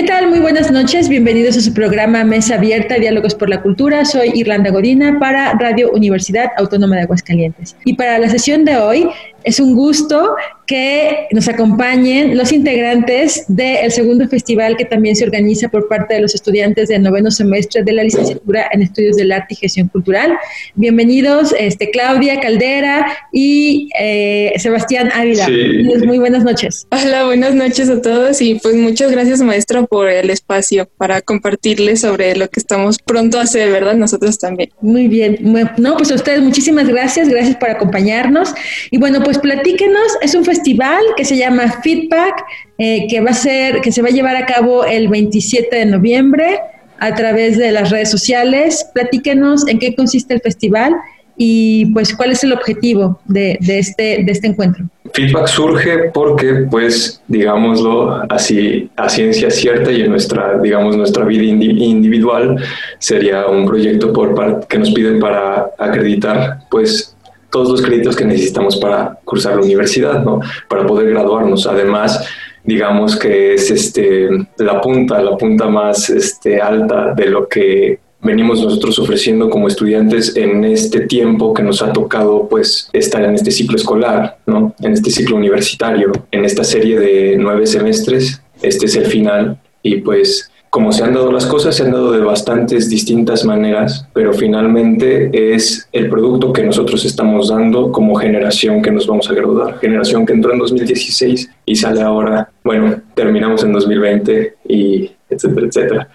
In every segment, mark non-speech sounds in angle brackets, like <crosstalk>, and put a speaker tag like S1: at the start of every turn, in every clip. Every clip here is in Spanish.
S1: ¿Qué tal? Muy buenas noches. Bienvenidos a su programa Mesa Abierta, Diálogos por la Cultura. Soy Irlanda Godina para Radio Universidad Autónoma de Aguascalientes. Y para la sesión de hoy es un gusto que nos acompañen los integrantes del segundo festival que también se organiza por parte de los estudiantes del noveno semestre de la licenciatura en Estudios del Arte y Gestión Cultural. Bienvenidos, este, Claudia Caldera y eh, Sebastián Ávila.
S2: Sí.
S1: Muy buenas noches.
S3: Hola, buenas noches a todos y pues muchas gracias maestra por el espacio para compartirles sobre lo que estamos pronto a hacer, ¿verdad? Nosotros también.
S1: Muy bien. No, pues a ustedes muchísimas gracias. Gracias por acompañarnos. Y bueno, pues platíquenos. Es un festival que se llama Feedback, eh, que va a ser, que se va a llevar a cabo el 27 de noviembre a través de las redes sociales. Platíquenos en qué consiste el festival y pues cuál es el objetivo de, este, de este encuentro.
S2: Feedback surge porque, pues, digámoslo así, a ciencia cierta y en nuestra, digamos, nuestra vida indi- individual, sería un proyecto por que nos piden para acreditar, pues, todos los créditos que necesitamos para cursar la universidad, ¿no? Para poder graduarnos. Además, digamos que es este, la punta, la punta más este, alta de lo que venimos nosotros ofreciendo como estudiantes en este tiempo que nos ha tocado pues estar en este ciclo escolar, ¿no? En este ciclo universitario, en esta serie de nueve semestres, este es el final y pues como se han dado las cosas, se han dado de bastantes distintas maneras, pero finalmente es el producto que nosotros estamos dando como generación que nos vamos a graduar. Generación que entró en 2016 y sale ahora, bueno, terminamos en 2020 y etcétera, etcétera.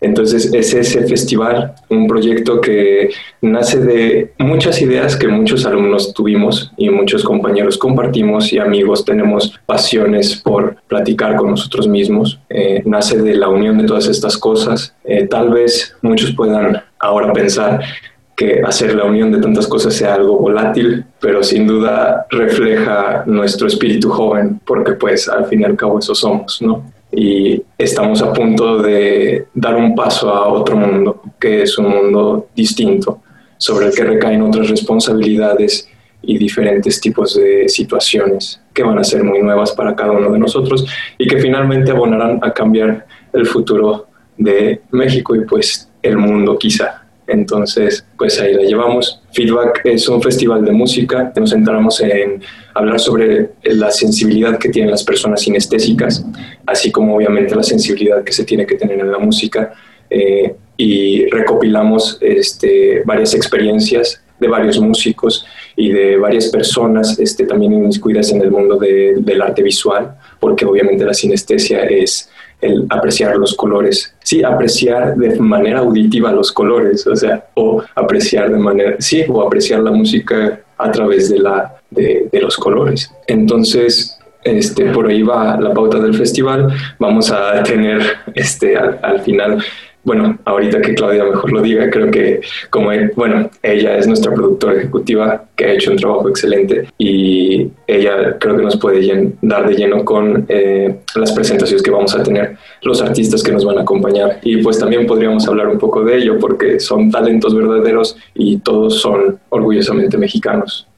S2: Entonces es ese festival, un proyecto que nace de muchas ideas que muchos alumnos tuvimos y muchos compañeros compartimos y amigos tenemos pasiones por platicar con nosotros mismos. Eh, nace de la unión de todas estas cosas. Eh, tal vez muchos puedan ahora pensar que hacer la unión de tantas cosas sea algo volátil, pero sin duda refleja nuestro espíritu joven, porque pues al fin y al cabo eso somos, ¿no? Y estamos a punto de dar un paso a otro mundo, que es un mundo distinto, sobre el que recaen otras responsabilidades y diferentes tipos de situaciones que van a ser muy nuevas para cada uno de nosotros y que finalmente abonarán a cambiar el futuro de México y pues el mundo quizá. Entonces, pues ahí la llevamos. Feedback es un festival de música. Nos centramos en hablar sobre la sensibilidad que tienen las personas sinestésicas, así como obviamente la sensibilidad que se tiene que tener en la música. Eh, y recopilamos este, varias experiencias de varios músicos y de varias personas este, también inmiscuidas en el mundo de, del arte visual, porque obviamente la sinestesia es el apreciar los colores. Sí, apreciar de manera auditiva los colores, o sea, o apreciar de manera, sí, o apreciar la música a través de, la, de, los colores. Entonces, este, por ahí va la pauta del festival. Vamos a tener este, al final bueno, ahorita que Claudia mejor lo diga, creo que como, bueno, ella es nuestra productora ejecutiva que ha hecho un trabajo excelente y ella creo que nos puede dar de lleno con eh, las presentaciones que vamos a tener, los artistas que nos van a acompañar y pues también podríamos hablar un poco de ello porque son talentos verdaderos y todos son orgullosamente mexicanos.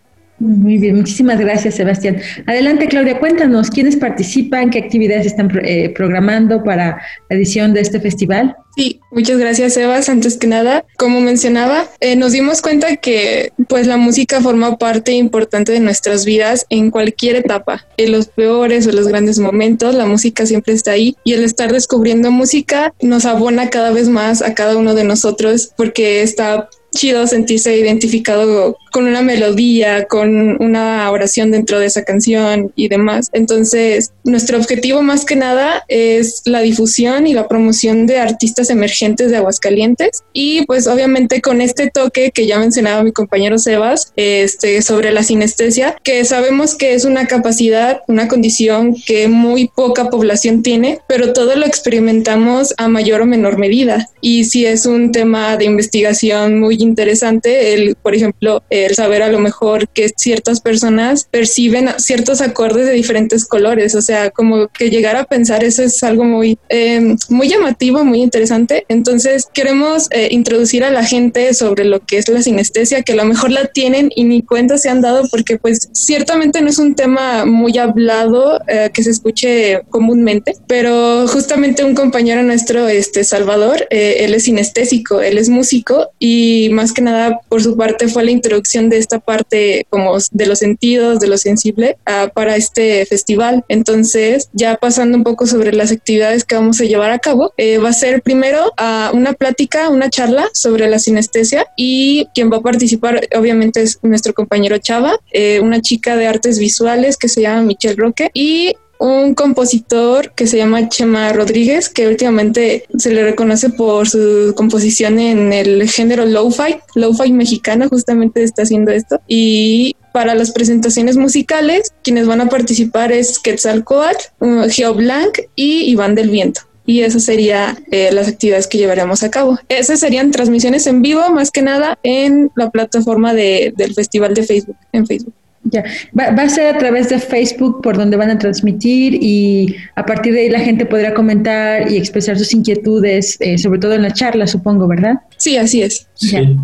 S1: Muy bien, muchísimas gracias, Sebastián. Adelante, Claudia, cuéntanos quiénes participan, qué actividades están eh, programando para la edición de este festival.
S3: Sí, muchas gracias, Sebas. Antes que nada, como mencionaba, eh, nos dimos cuenta que pues la música forma parte importante de nuestras vidas en cualquier etapa. En los peores o los grandes momentos, la música siempre está ahí y el estar descubriendo música nos abona cada vez más a cada uno de nosotros porque está chido sentirse identificado con una melodía, con una oración dentro de esa canción y demás. Entonces, nuestro objetivo más que nada es la difusión y la promoción de artistas emergentes de Aguascalientes y pues obviamente con este toque que ya mencionaba mi compañero Sebas, este sobre la sinestesia, que sabemos que es una capacidad, una condición que muy poca población tiene, pero todo lo experimentamos a mayor o menor medida. Y si es un tema de investigación muy interesante, el, por ejemplo, el saber a lo mejor que ciertas personas perciben ciertos acordes de diferentes colores, o sea, como que llegar a pensar eso es algo muy, em, muy llamativo, muy interesante. Entonces, queremos eh, introducir a la gente sobre lo que es la sinestesia, que a lo mejor la tienen y ni cuenta se han dado porque pues ciertamente no es un tema muy hablado eh, que se escuche comúnmente, pero justamente un compañero nuestro, este Salvador, eh, él es sinestésico, él es músico y más que nada por su parte fue la introducción de esta parte como de los sentidos, de lo sensible uh, para este festival. Entonces, ya pasando un poco sobre las actividades que vamos a llevar a cabo, eh, va a ser primero uh, una plática, una charla sobre la sinestesia y quien va a participar obviamente es nuestro compañero Chava, eh, una chica de artes visuales que se llama Michelle Roque y un compositor que se llama Chema Rodríguez, que últimamente se le reconoce por su composición en el género lo-fi, lo-fi mexicano, justamente está haciendo esto. Y para las presentaciones musicales, quienes van a participar es Quetzalcoatl, Geo Blanc y Iván del Viento. Y esas serían eh, las actividades que llevaremos a cabo. Esas serían transmisiones en vivo, más que nada en la plataforma de, del festival de Facebook, en Facebook.
S1: Ya, va, va, a ser a través de Facebook por donde van a transmitir y a partir de ahí la gente podrá comentar y expresar sus inquietudes, eh, sobre todo en la charla, supongo, ¿verdad?
S3: Sí, así es.
S2: Sí.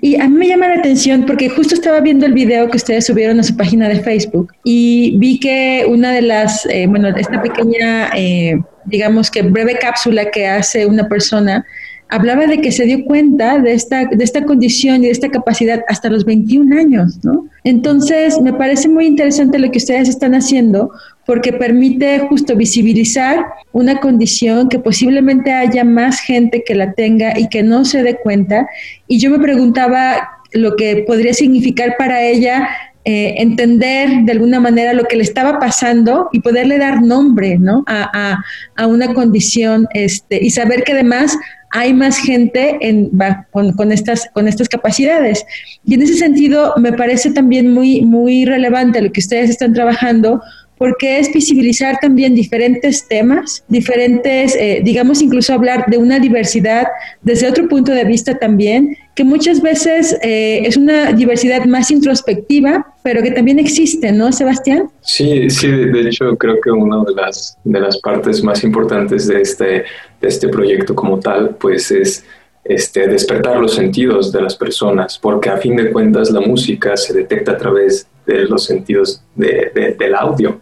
S1: Y a mí me llama la atención porque justo estaba viendo el video que ustedes subieron a su página de Facebook y vi que una de las, eh, bueno, esta pequeña, eh, digamos que breve cápsula que hace una persona, hablaba de que se dio cuenta de esta, de esta condición y de esta capacidad hasta los 21 años, ¿no? Entonces, me parece muy interesante lo que ustedes están haciendo porque permite justo visibilizar una condición que posiblemente haya más gente que la tenga y que no se dé cuenta. Y yo me preguntaba lo que podría significar para ella eh, entender de alguna manera lo que le estaba pasando y poderle dar nombre ¿no? a, a, a una condición este, y saber que además hay más gente en, con, con, estas, con estas capacidades. Y en ese sentido me parece también muy, muy relevante lo que ustedes están trabajando porque es visibilizar también diferentes temas, diferentes, eh, digamos, incluso hablar de una diversidad desde otro punto de vista también, que muchas veces eh, es una diversidad más introspectiva, pero que también existe, ¿no, Sebastián?
S2: Sí, sí, de hecho creo que una de las, de las partes más importantes de este, de este proyecto como tal, pues es este, despertar los sentidos de las personas, porque a fin de cuentas la música se detecta a través de los sentidos de, de, del audio.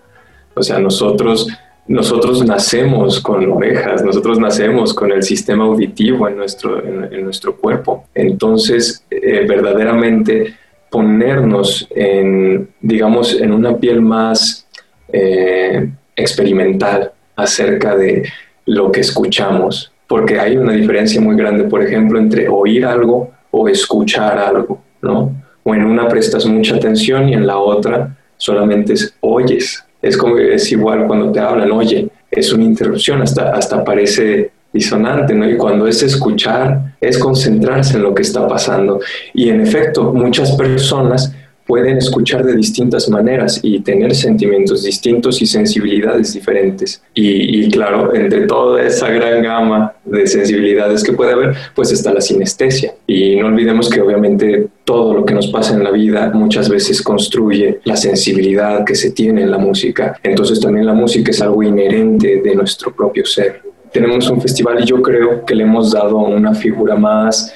S2: O sea, nosotros, nosotros nacemos con orejas, nosotros nacemos con el sistema auditivo en nuestro, en, nuestro cuerpo. Entonces, eh, verdaderamente ponernos en, digamos, en una piel más eh, experimental acerca de lo que escuchamos, porque hay una diferencia muy grande, por ejemplo, entre oír algo o escuchar algo, ¿no? O en una prestas mucha atención y en la otra solamente es oyes. Es como es igual cuando te hablan, oye, es una interrupción, hasta, hasta parece disonante, ¿no? Y cuando es escuchar, es concentrarse en lo que está pasando. Y en efecto, muchas personas pueden escuchar de distintas maneras y tener sentimientos distintos y sensibilidades diferentes. Y, y, claro, entre toda esa gran gama de sensibilidades que puede haber, pues está la sinestesia. Y no olvidemos que obviamente todo lo que nos pasa en la vida muchas veces construye la sensibilidad que se tiene en la música. Entonces también la música es algo inherente de nuestro propio ser. Tenemos un festival y yo creo que le hemos dado una figura más,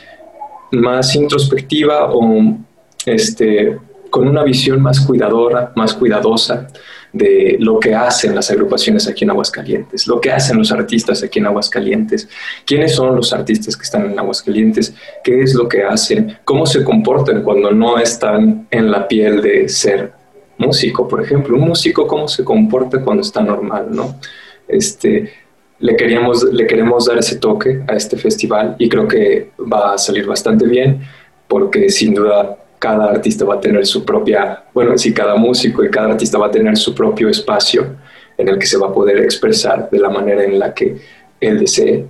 S2: más introspectiva o este, con una visión más cuidadora, más cuidadosa de lo que hacen las agrupaciones aquí en Aguascalientes, lo que hacen los artistas aquí en Aguascalientes, quiénes son los artistas que están en Aguascalientes, qué es lo que hacen, cómo se comportan cuando no están en la piel de ser músico, por ejemplo, un músico cómo se comporta cuando está normal, ¿no? Este, le, queríamos, le queremos dar ese toque a este festival y creo que va a salir bastante bien porque sin duda cada artista va a tener su propia, bueno, sí, cada músico y cada artista va a tener su propio espacio en el que se va a poder expresar de la manera en la que él desee.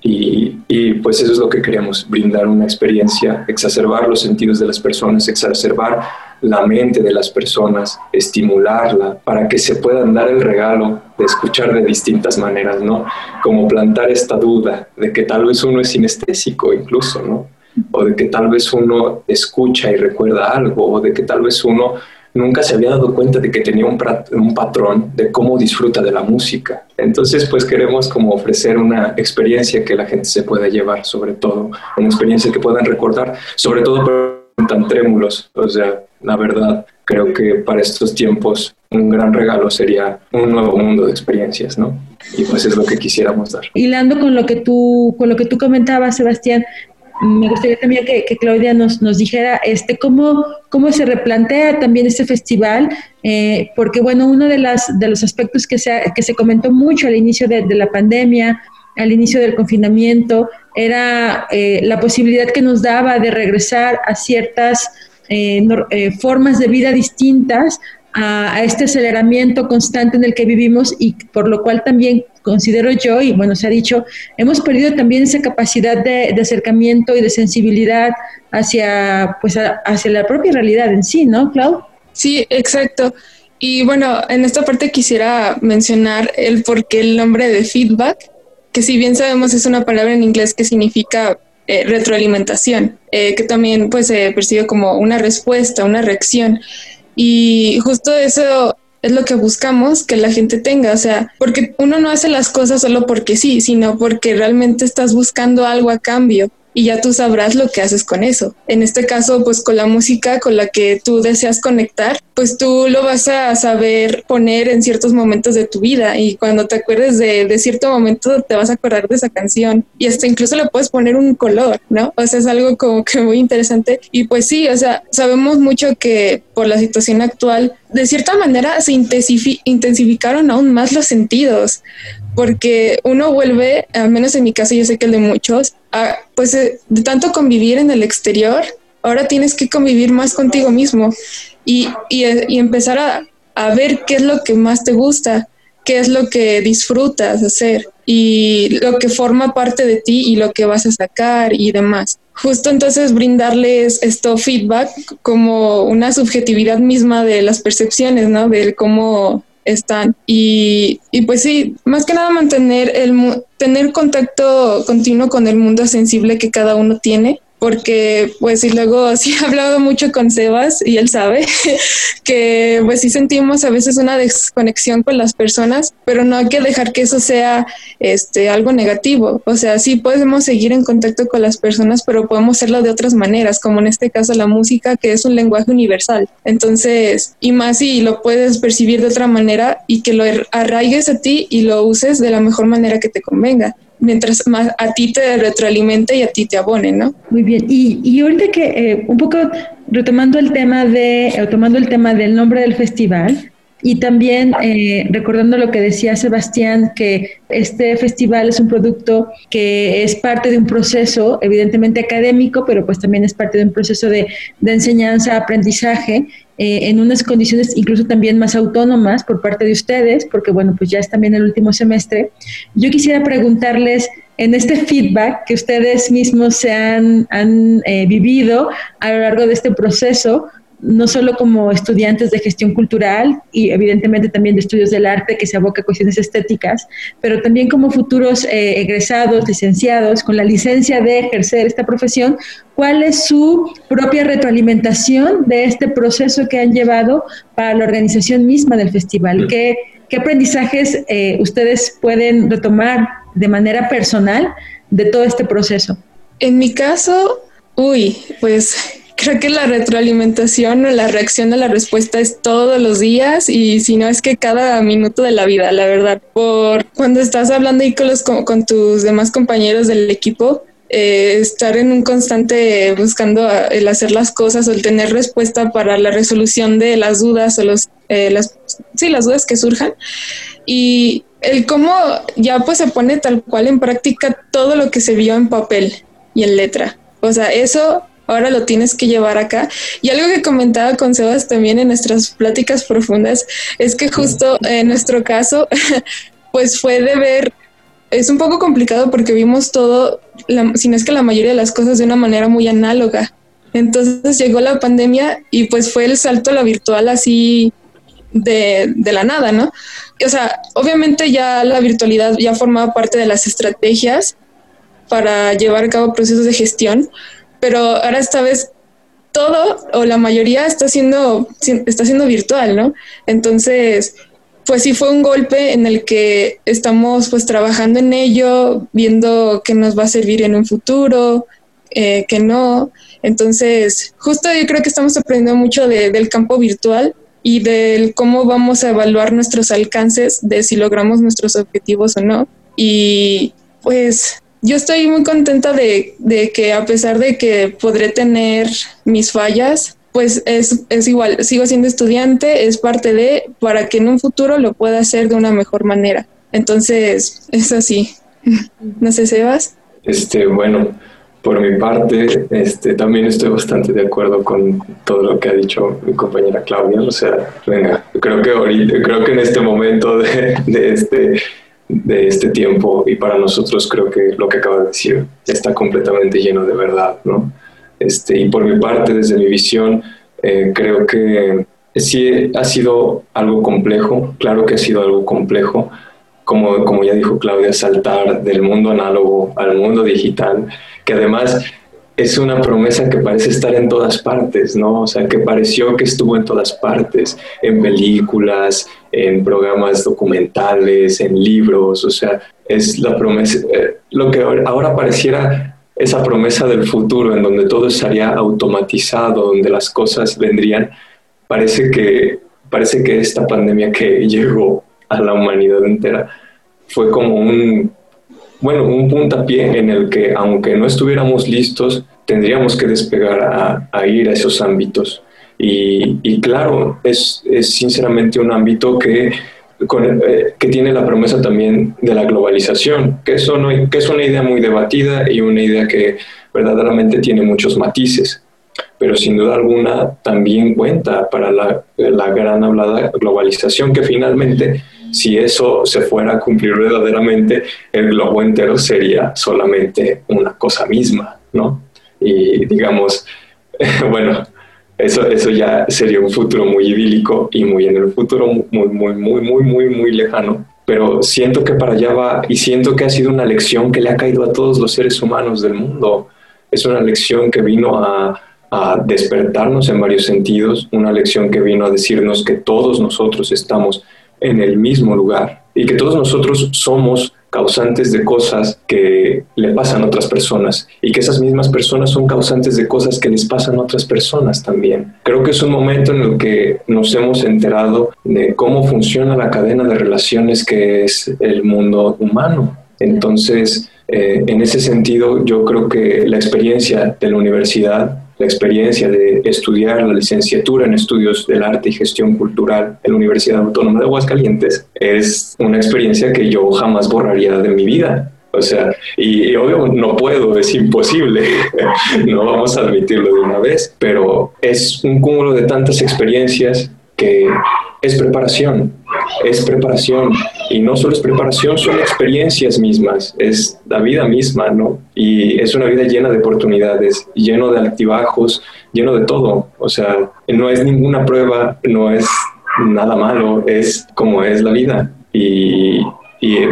S2: Y, pues eso es lo que queremos, brindar una experiencia, exacerbar los sentidos de las personas, exacerbar la mente de las personas, estimularla para que se puedan dar el regalo de escuchar de distintas maneras, ¿no? Como plantar esta duda de que tal vez uno es sinestésico incluso, ¿no? O de que tal vez uno escucha y recuerda algo, o de que tal vez uno nunca se había dado cuenta de que tenía un, patrón de cómo disfruta de la música. Entonces, pues queremos como ofrecer una experiencia que la gente se pueda llevar, sobre todo, una experiencia que puedan recordar, sobre todo tan trémulos. O sea, la verdad, creo que para estos tiempos un gran regalo sería un nuevo mundo de experiencias, ¿no? Y pues es lo que quisiéramos dar.
S1: Hilando con lo que tú, con lo que tú comentabas, Sebastián, me gustaría también que, Claudia nos, nos dijera este cómo, cómo se replantea también este festival, eh, porque bueno, uno de, las, de los aspectos que se, que se comentó mucho al inicio de, la pandemia, al inicio del confinamiento, era eh, la posibilidad que nos daba de regresar a ciertas eh, formas de vida distintas, a, este aceleramiento constante en el que vivimos y por lo cual también considero yo, y bueno, se ha dicho, hemos perdido también esa capacidad de, acercamiento y de sensibilidad hacia, pues, hacia la propia realidad en sí, ¿no, Clau?
S3: Sí, exacto. Y bueno, en esta parte quisiera mencionar el por qué el nombre de feedback, que si bien sabemos es una palabra en inglés que significa eh, retroalimentación, eh, que también pues se percibe como una respuesta, una reacción. Y justo eso es lo que buscamos que la gente tenga, o sea, porque uno no hace las cosas solo porque sí, sino porque realmente estás buscando algo a cambio y ya tú sabrás lo que haces con eso. En este caso, pues con la música con la que tú deseas conectar, pues tú lo vas a saber poner en ciertos momentos de tu vida y cuando te acuerdes de, cierto momento te vas a acordar de esa canción y hasta incluso le puedes poner un color, ¿no? O sea, es algo como que muy interesante y pues sí, o sea, sabemos mucho que por la situación actual, de cierta manera se intensificaron aún más los sentidos porque uno vuelve, al menos en mi caso, yo sé que el de muchos, a, pues eh, de tanto convivir en el exterior, ahora tienes que convivir más contigo mismo y, eh, y empezar a, a, ver qué es lo que más te gusta, qué es lo que disfrutas hacer y lo que forma parte de ti y lo que vas a sacar y demás. Justo entonces brindarles esto feedback como una subjetividad misma de las percepciones, ¿no? De cómo están. Y, y pues sí, más que nada mantener el tener contacto continuo con el mundo sensible que cada uno tiene porque pues y luego <laughs> sí he hablado mucho con Sebas y él sabe <laughs> que pues sí sentimos a veces una desconexión con las personas, pero no hay que dejar que eso sea este algo negativo. O sea, sí podemos seguir en contacto con las personas, pero podemos hacerlo de otras maneras, como en este caso la música, que es un lenguaje universal. Entonces, y más si lo puedes percibir de otra manera y que lo arraigues a ti y lo uses de la mejor manera que te convenga mientras más a ti te retroalimente y a ti te abone, ¿no?
S1: Muy bien. Y, y ahorita que eh, un poco retomando el tema de, eh, el tema del nombre del festival, y también eh, recordando lo que decía Sebastián, que este festival es un producto que es parte de un proceso, evidentemente académico, pero pues también es parte de un proceso de, de enseñanza, aprendizaje, eh, en unas condiciones incluso también más autónomas por parte de ustedes, porque bueno, pues ya es también el último semestre. Yo quisiera preguntarles en este feedback que ustedes mismos se han, han eh, vivido a lo largo de este proceso, no solo como estudiantes de gestión cultural y evidentemente también de estudios del arte que se aboca a cuestiones estéticas, pero también como futuros eh, egresados, licenciados, con la licencia de ejercer esta profesión, ¿cuál es su propia retroalimentación de este proceso que han llevado para la organización misma del festival? ¿Qué, qué aprendizajes eh, ustedes pueden retomar de manera personal de todo este proceso?
S3: En mi caso, uy, pues creo que la retroalimentación o la reacción a la respuesta es todos los días y si no es que cada minuto de la vida, la verdad. Por cuando estás hablando ahí con, los, con, tus demás compañeros del equipo, eh, estar en un constante buscando el hacer las cosas o el tener respuesta para la resolución de las dudas o los, eh, las, sí, las dudas que surjan. Y, el cómo ya pues se pone tal cual en práctica todo lo que se vio en papel y en letra. O sea, eso ahora lo tienes que llevar acá. Y algo que comentaba con Sebas también en nuestras pláticas profundas es que justo en nuestro caso, <laughs> pues fue de ver, es un poco complicado porque vimos todo, si no es que la mayoría de las cosas de una manera muy análoga. Entonces llegó la pandemia y pues fue el salto a la virtual así de, de la nada, ¿no? O sea, obviamente ya la virtualidad ya formaba parte de las estrategias para llevar a cabo procesos de gestión, pero ahora esta vez todo o la mayoría está siendo, está siendo virtual, ¿no? Entonces, pues sí fue un golpe en el que estamos pues trabajando en ello, viendo qué nos va a servir en un futuro, eh, que no. Entonces, justo yo creo que estamos aprendiendo mucho del campo virtual y del cómo vamos a evaluar nuestros alcances, de si logramos nuestros objetivos o no. Y pues yo estoy muy contenta de, que a pesar de que podré tener mis fallas, pues es, es, igual, sigo siendo estudiante, es parte de, para que en un futuro lo pueda hacer de una mejor manera. Entonces, es así. <laughs> No sé, Sebas.
S2: Este, bueno, por mi parte, este, también estoy bastante de acuerdo con todo lo que ha dicho mi compañera Claudia. O sea, venga, creo que ahorita, creo que en este momento de, de este de este tiempo y para nosotros creo que lo que acaba de decir está completamente lleno de verdad, ¿no? Este, y por mi parte, desde mi visión, eh, creo que sí ha sido algo complejo, claro que ha sido algo complejo, como, como ya dijo Claudia, saltar del mundo análogo al mundo digital, que además es una promesa que parece estar en todas partes, ¿no? O sea, que pareció que estuvo en todas partes, en películas, en programas documentales, en libros, o sea, es la promesa, eh, lo que ahora pareciera esa promesa del futuro en donde todo estaría automatizado, donde las cosas vendrían, parece que, parece que esta pandemia que <laughs> llegó a la humanidad entera fue como un bueno, un puntapié en el que, aunque no estuviéramos listos, tendríamos que despegar a, ir a esos ámbitos. Y, claro, es, sinceramente un ámbito que, eh, que tiene la promesa también de la globalización, que, eso que es una idea muy debatida y una idea que verdaderamente tiene muchos matices pero sin duda alguna también cuenta para la, la, gran hablada globalización que finalmente si eso se fuera a cumplir verdaderamente, el globo entero sería solamente una cosa misma, ¿no? Y digamos, <laughs> bueno, eso, eso ya sería un futuro muy idílico y muy en el futuro muy, muy, muy, muy, muy, muy lejano. Pero siento que para allá va y siento que ha sido una lección que le ha caído a todos los seres humanos del mundo. Es una lección que vino a, a despertarnos en varios sentidos, una lección que vino a decirnos que todos nosotros estamos en el mismo lugar y que todos nosotros somos causantes de cosas que le pasan a otras personas y que esas mismas personas son causantes de cosas que les pasan a otras personas también. Creo que es un momento en el que nos hemos enterado de cómo funciona la cadena de relaciones que es el mundo humano. Entonces, eh, en ese sentido, yo creo que la experiencia de la universidad la experiencia de estudiar la licenciatura en estudios del arte y gestión cultural en la Universidad Autónoma de Aguascalientes es una experiencia que yo jamás borraría de mi vida. O sea, y, obvio no puedo, es imposible, <laughs> no vamos a admitirlo de una vez, pero es un cúmulo de tantas experiencias que es preparación, es preparación. Y no solo es preparación, son experiencias mismas, es la vida misma, ¿no? Y es una vida llena de oportunidades, lleno de altibajos, lleno de todo. O sea, no es ninguna prueba, no es nada malo, es como es la vida. Y,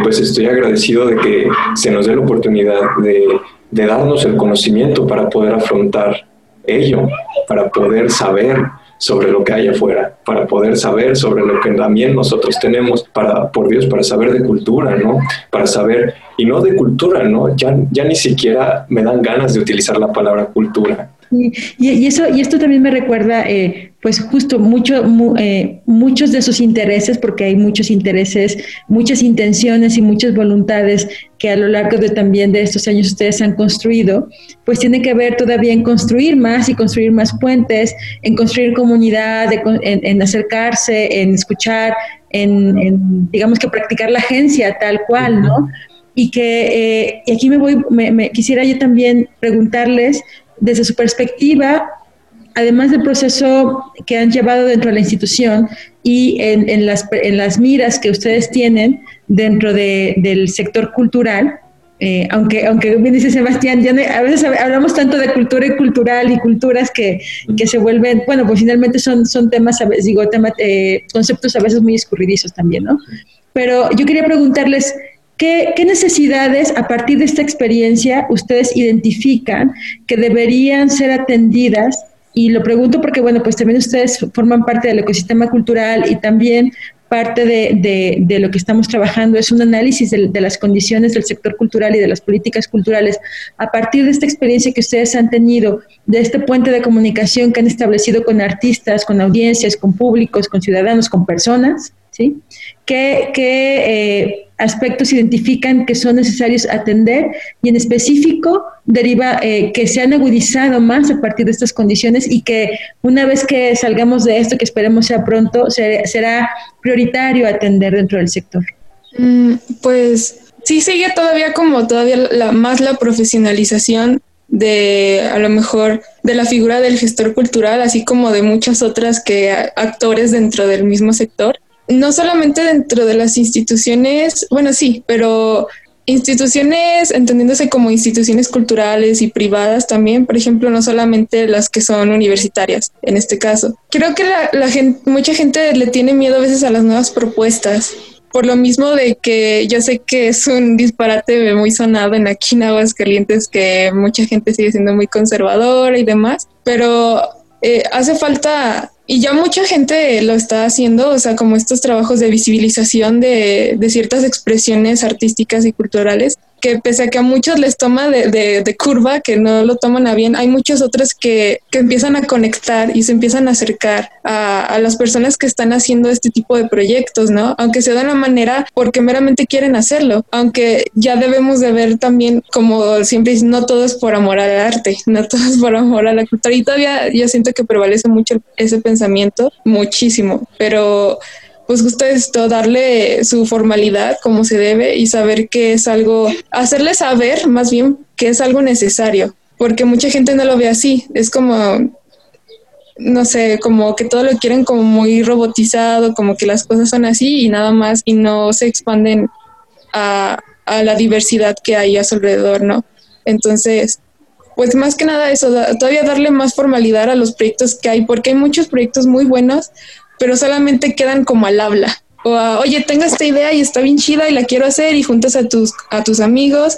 S2: pues estoy agradecido de que se nos dé la oportunidad de, de darnos el conocimiento para poder afrontar ello, para poder saber sobre lo que hay afuera, para poder saber sobre lo que también nosotros tenemos, para, por Dios, para saber de cultura, ¿no? Para saber, y no de cultura, ¿no? Ya, ya ni siquiera me dan ganas de utilizar la palabra cultura,
S1: Y, eso, y esto también me recuerda, eh, pues justo mucho, eh, muchos de sus intereses, porque hay muchos intereses, muchas intenciones y muchas voluntades que a lo largo de también de estos años ustedes han construido, pues tiene que ver todavía en construir más y construir más puentes, en construir comunidad, en, acercarse, en escuchar, en, digamos que practicar la agencia tal cual, ¿no? Y que eh, y aquí me voy, me, quisiera yo también preguntarles desde su perspectiva, además del proceso que han llevado dentro de la institución y en, las, miras que ustedes tienen dentro del sector cultural, eh, aunque, aunque bien dice Sebastián, ya a veces hablamos tanto de cultura y cultural y culturas que, que se vuelven, bueno, pues finalmente son, son temas, digo, eh, conceptos a veces muy escurridizos también, ¿no? Pero yo quería preguntarles, ¿Qué, necesidades a partir de esta experiencia ustedes identifican que deberían ser atendidas? Y lo pregunto porque, bueno, pues también ustedes forman parte del ecosistema cultural y también parte de, lo que estamos trabajando es un análisis de, las condiciones del sector cultural y de las políticas culturales. A partir de esta experiencia que ustedes han tenido, de este puente de comunicación que han establecido con artistas, con audiencias, con públicos, con ciudadanos, con personas, ¿sí? ¿Qué, eh, aspectos identifican que son necesarios atender y en específico deriva eh, que se han agudizado más a partir de estas condiciones y que una vez que salgamos de esto, que esperemos sea pronto, será prioritario atender dentro del sector?
S3: Mm, pues sí sigue todavía como todavía la, más la profesionalización de a lo mejor de la figura del gestor cultural, así como de muchas otras que actores dentro del mismo sector no solamente dentro de las instituciones, bueno, sí, pero instituciones entendiéndose como instituciones culturales y privadas también, por ejemplo, no solamente las que son universitarias en este caso. Creo que la, gente, mucha gente le tiene miedo a veces a las nuevas propuestas. Por lo mismo de que yo sé que es un disparate muy sonado en aquí en Aguascalientes que mucha gente sigue siendo muy conservadora y demás, pero eh, hace falta y ya mucha gente lo está haciendo, o sea, como estos trabajos de visibilización de, de ciertas expresiones artísticas y culturales que pese a que a muchos les toma de, de, curva, que no lo toman a bien, hay muchos otros que, que empiezan a conectar y se empiezan a acercar a, a, las personas que están haciendo este tipo de proyectos, ¿no? Aunque se de una manera porque meramente quieren hacerlo, aunque ya debemos de ver también, como siempre no todo es por amor al arte, no todo es por amor a la cultura, y todavía yo siento que prevalece mucho ese pensamiento, muchísimo, pero pues justo esto, darle su formalidad como se debe y saber que es algo, hacerle saber más bien que es algo necesario, porque mucha gente no lo ve así, es como, no sé, como que todo lo quieren como muy robotizado, como que las cosas son así y nada más y no se expanden a, a la diversidad que hay a su alrededor, ¿no? Entonces, pues más que nada eso, todavía darle más formalidad a los proyectos que hay, porque hay muchos proyectos muy buenos, pero solamente quedan como al habla. O oye, tengo esta idea y está bien chida y la quiero hacer y juntas a tus, a tus amigos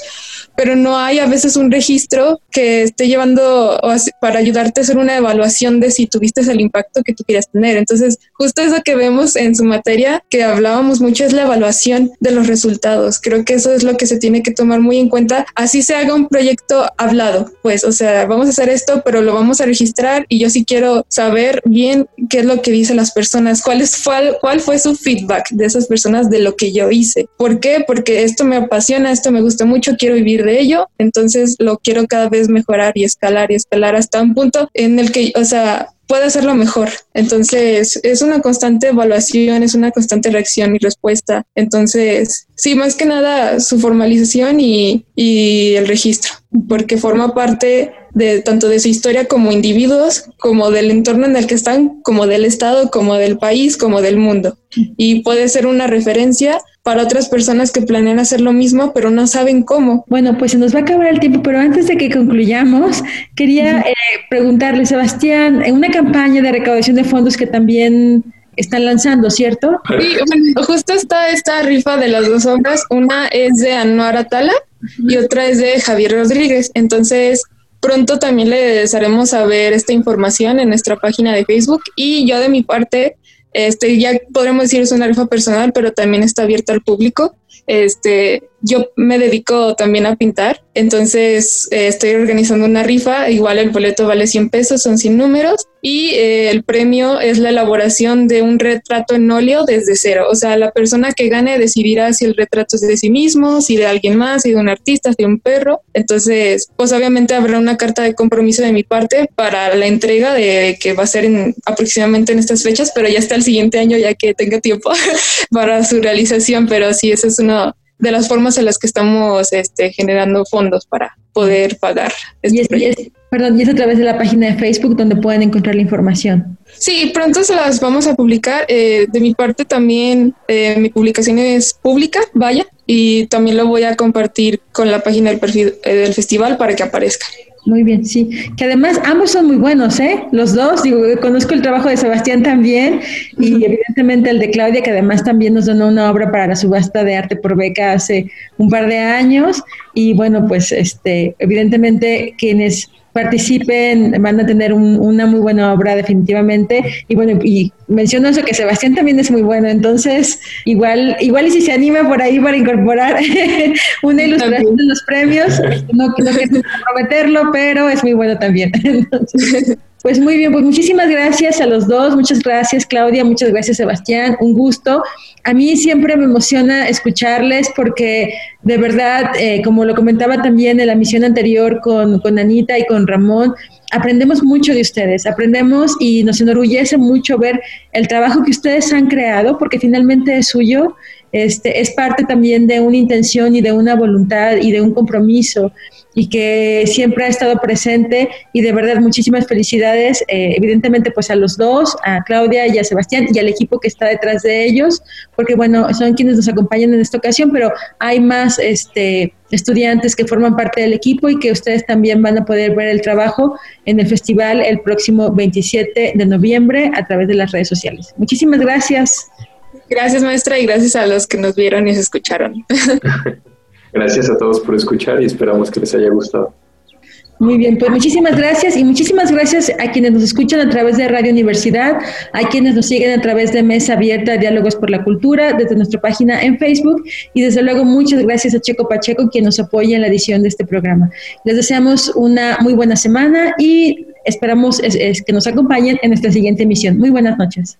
S3: pero no hay a veces un registro que esté llevando para ayudarte a hacer una evaluación de si tuviste el impacto que tú quieras tener. Entonces, justo eso que vemos en su materia, que hablábamos mucho, es la evaluación de los resultados. Creo que eso es lo que se tiene que tomar muy en cuenta. Así se haga un proyecto hablado, pues, o sea, vamos a hacer esto, pero lo vamos a registrar y yo sí quiero saber bien qué es lo que dicen las personas, cuál, es, cuál, cuál fue su feedback de esas personas de lo que yo hice. ¿Por qué? Porque esto me apasiona, esto me gusta mucho, quiero vivir de ello, entonces lo quiero cada vez mejorar y escalar y escalar hasta un punto en el que, o sea, puede hacerlo mejor. Entonces, es una constante evaluación, es una constante reacción y respuesta. Entonces, sí, más que nada su formalización y, y el registro, porque forma parte de tanto de su historia como individuos, como del entorno en el que están, como del Estado, como del país, como del mundo. Y puede ser una referencia para otras personas que planean hacer lo mismo, pero no saben cómo.
S1: Bueno, pues se nos va a acabar el tiempo, pero antes de que concluyamos, quería eh, preguntarle, Sebastián, en una campaña de recaudación de fondos que también están lanzando, ¿cierto?
S3: Sí, justo está esta rifa de las dos obras. Una es de Anuar Atala y otra es de Javier Rodríguez. Entonces, pronto también les haremos saber esta información en nuestra página de Facebook y yo de mi parte este, ya podremos decir es una rifa personal, pero también está abierta al público. Este, yo me dedico también a pintar, entonces eh, estoy organizando una rifa, igual el boleto vale 100 pesos, son 100 números, y eh, el premio es la elaboración de un retrato en óleo desde cero, o sea, la persona que gane decidirá si el retrato es de sí mismo, si de alguien más, si de un artista, si de un perro, entonces, pues obviamente habrá una carta de compromiso de mi parte para la entrega de que va a ser en, aproximadamente en estas fechas, pero ya está el siguiente año ya que tenga tiempo <laughs> para su realización, pero sí, esa es una de las formas en las que estamos este, generando fondos para poder pagar.
S1: Este y, es, perdón, y es a través de la página de Facebook donde pueden encontrar la información.
S3: Sí, pronto se las vamos a publicar. Eh, de mi parte también eh, mi publicación es pública, vaya, y también lo voy a compartir con la página del, perfil, eh, del festival para que aparezca.
S1: Muy bien, sí. Que además ambos son muy buenos, ¿eh? Los dos, digo, conozco el trabajo de Sebastián también y evidentemente el de Claudia, que además también nos donó una obra para la subasta de arte por beca hace un par de años. Y bueno, pues este, evidentemente quienes participen, van a tener una muy buena obra definitivamente. Y bueno, y menciono eso que Sebastián también es muy bueno, entonces igual, igual y si se anima por ahí para incorporar <laughs> una ilustración de los premios, no, quiero comprometerlo, pero es muy bueno también. <laughs> Pues muy bien, pues muchísimas gracias a los dos, muchas gracias Claudia, muchas gracias Sebastián, un gusto. A mí siempre me emociona escucharles porque de verdad, eh, como lo comentaba también en la misión anterior con, con Anita y con Ramón, aprendemos mucho de ustedes, aprendemos y nos enorgullece mucho ver el trabajo que ustedes han creado porque finalmente es suyo, este, es parte también de una intención y de una voluntad y de un compromiso y que siempre ha estado presente y de verdad muchísimas felicidades, eh, evidentemente pues a los dos, a Claudia y a Sebastián y al equipo que está detrás de ellos, porque bueno, son quienes nos acompañan en esta ocasión, pero hay más este, estudiantes que forman parte del equipo y que ustedes también van a poder ver el trabajo en el festival el próximo 27 de noviembre a través de las redes sociales. Muchísimas gracias.
S3: Gracias maestra y gracias a los que nos vieron y se escucharon. <laughs>
S2: Gracias a todos por escuchar y esperamos que les haya gustado.
S1: Muy bien, pues muchísimas gracias y muchísimas gracias a quienes nos escuchan a través de Radio Universidad, a quienes nos siguen a través de Mesa Abierta Diálogos por la Cultura, desde nuestra página en Facebook y desde luego muchas gracias a Checo Pacheco quien nos apoya en la edición de este programa. Les deseamos una muy buena semana y esperamos que nos acompañen en nuestra siguiente emisión. Muy buenas noches.